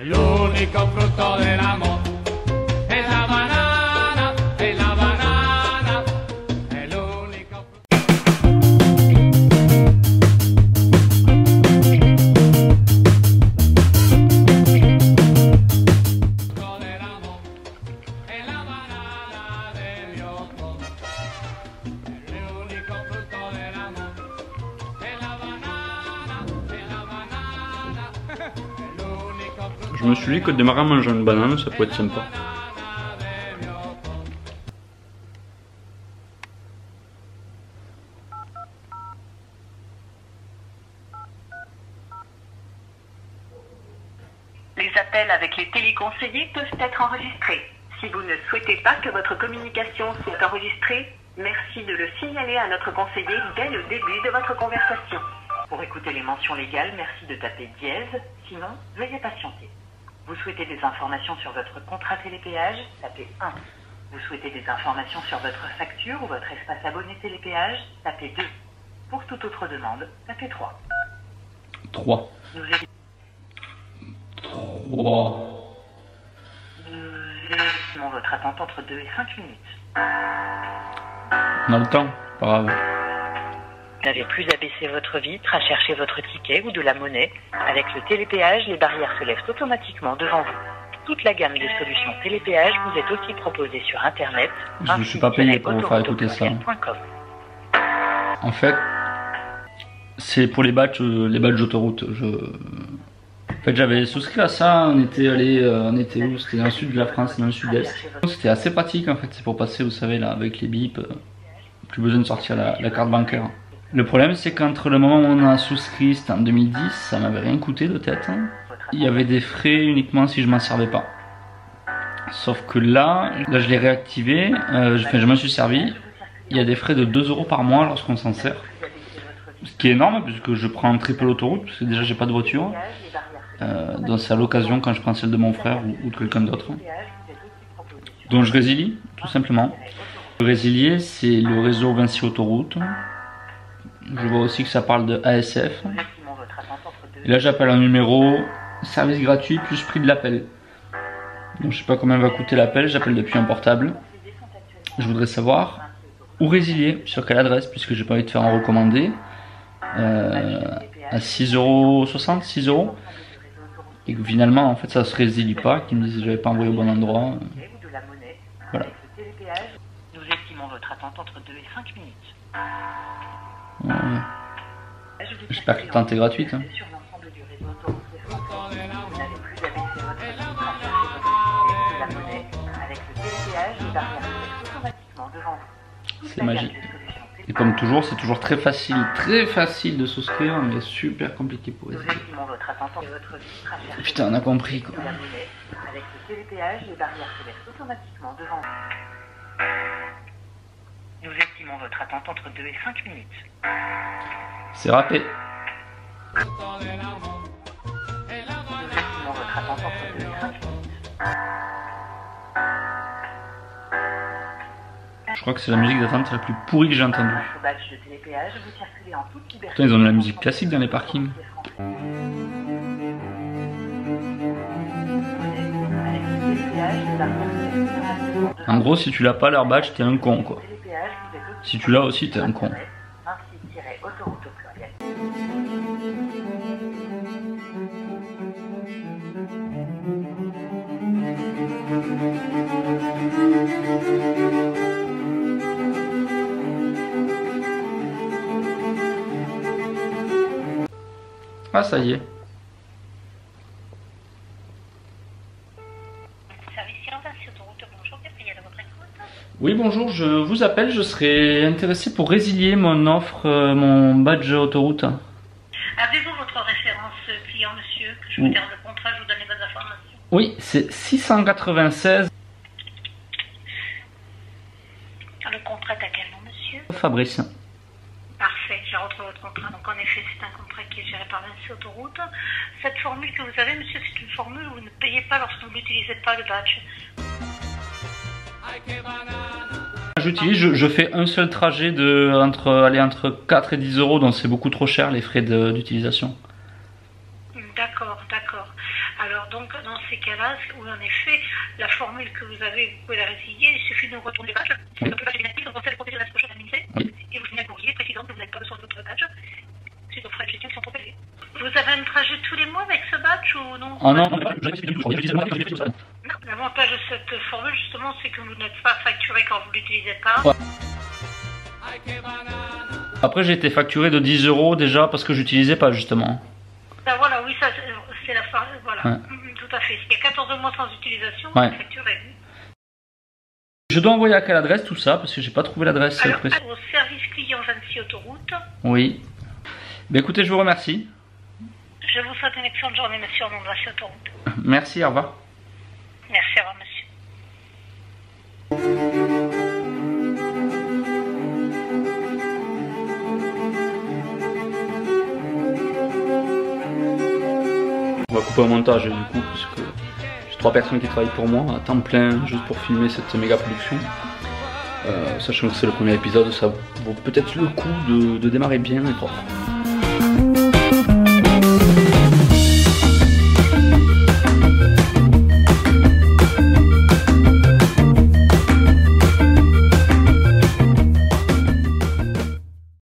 El único fruto del amor Je me suis dit que démarrer en mangeant une banane, ça pourrait être sympa. Les appels avec les téléconseillers peuvent être enregistrés. Si vous ne souhaitez pas que votre communication soit enregistrée, merci de le signaler à notre conseiller dès le début de votre conversation. Pour écouter les mentions légales, merci de taper dièse, sinon veuillez patienter. Vous souhaitez des informations sur votre contrat télépéage Tapez 1. Vous souhaitez des informations sur votre facture ou votre espace abonné télépéage Tapez 2. Pour toute autre demande, tapez 3. 3. Nous est- 3. nous estimons votre attente entre 2 et 5 minutes. On a le temps, pas grave. Vous n'avez plus à baisser votre vitre, à chercher votre ticket ou de la monnaie. Avec le télépéage, les barrières se lèvent automatiquement devant vous. Toute la gamme de solutions télépéage vous est aussi proposée sur Internet. Je ne suis pas payé pour vous faire écouter ça. En fait, c'est pour les badges, euh, les badges d'autoroute. Je... En fait, j'avais souscrit à ça. On était allé, euh, on était où? C'était dans le sud de la France, dans le sud-est. C'était assez pratique en fait. C'est pour passer, vous savez, là, avec les bips. euh, plus besoin de sortir la, la carte bancaire. Le problème, c'est qu'entre le moment où on a souscrit, c'était en 2010, ça m'avait rien coûté de tête. hein. Il y avait des frais uniquement si je m'en servais pas. Sauf que là, là je l'ai réactivé, euh, je, je m'en suis servi. Il y a des frais de 2 euros par mois lorsqu'on s'en sert. Ce qui est énorme puisque je prends très peu l'autoroute, parce que déjà j'ai pas de voiture. Euh, donc c'est à l'occasion quand je prends celle de mon frère ou, ou de quelqu'un d'autre. Donc je résilie, tout simplement. Le résilier, c'est le réseau Vinci Autoroute. Je vois aussi que ça parle de ASF. Nous estimons votre attente entre 2 Et là j'appelle un numéro, service gratuit plus prix de l'appel. Donc je sais pas combien va coûter l'appel, j'appelle depuis un portable. Je voudrais savoir où résilier, sur quelle adresse, puisque j'ai pas envie de faire un recommandé. Euh, à 6,60€, 6 euros. Et que finalement en fait ça se résilie pas, qu'ils me disent que j'avais pas envoyé au bon endroit. Voilà. Nous estimons votre attente entre 2 et 5 minutes. Ouais. J'espère que la est gratuite. hein. Les C'est magique. Et comme toujours, c'est toujours très facile, très facile de souscrire, mais super compliqué pour chercher Putain, on a compris quoi. Avec le les barrières se automatiquement devant. Nous estimons votre attente entre 2 et 5 minutes. C'est râpé. fruto del amor es la Nous estimons votre attente entre 2 et 5 minutes. Je crois que c'est la musique d'attente la plus pourrie que j'ai entendue. Putain, ils ont de la musique classique dans les parkings. En gros, si tu l'as pas leur badge, t'es un con quoi. Si tu l'as aussi, t'es un con. Ah, ça y est. Service Vinci Autoroute, bonjour, qu'est-ce qu'il y a de votre écoute Oui, bonjour, je vous appelle, je serais intéressé pour résilier mon offre, euh, mon badge autoroute. Avez-vous votre référence client, monsieur Que je vous Oui. termine le contrat, je vous donne les bonnes informations? Oui, c'est 696 Le contrat est à quel nom, monsieur? Fabrice. Parfait, j'ai retrouvé votre contrat. Donc, en effet, c'est un contrat qui est géré par Vinci Autoroute. Cette formule que vous avez, monsieur, c'est une formule où vous ne payez pas lorsque vous n'utilisez pas le badge. J'utilise, je, je fais un seul trajet de entre, aller entre 4 et 10 euros, donc c'est beaucoup trop cher les frais d'utilisation. D'accord, d'accord. Alors, donc, dans ces cas-là, oui, en effet, la formule que vous avez, vous pouvez la résilier. Il suffit de retourner. Oui. Le est donc le protéger la prochaine à l'INSEE. Oui. Et vous un courrier précisant que vous n'avez pas besoin votre badge. Frais de gestion qui sont. Vous avez un trajet tous les mois avec ce badge ou non Oh non. J'avais expliqué le mois, Non, L'avantage de cette formule, justement, c'est que vous n'êtes pas facturé quand vous ne l'utilisez pas. Après, j'ai été facturé de 10 euros déjà parce que j'utilisais pas justement. Ben voilà, oui, ça, c'est- la fa- Voilà, Ouais. Mhm, tout à fait. Il y a 14 mois sans utilisation, Ouais. facturé. Je dois envoyer à quelle adresse tout ça Parce que j'ai pas trouvé l'adresse précise. au service client Vinci Autoroute, Oui. Ben écoutez, je vous remercie. je vous souhaite une excellente journée, monsieur, au nom de Vinci Autoroute. Merci, au revoir. Au. On va couper un montage du coup, puisque j'ai trois personnes qui travaillent pour moi à temps plein juste pour filmer cette méga production. Euh, sachant que c'est le premier épisode, ça vaut peut-être le coup de, de démarrer bien et propre.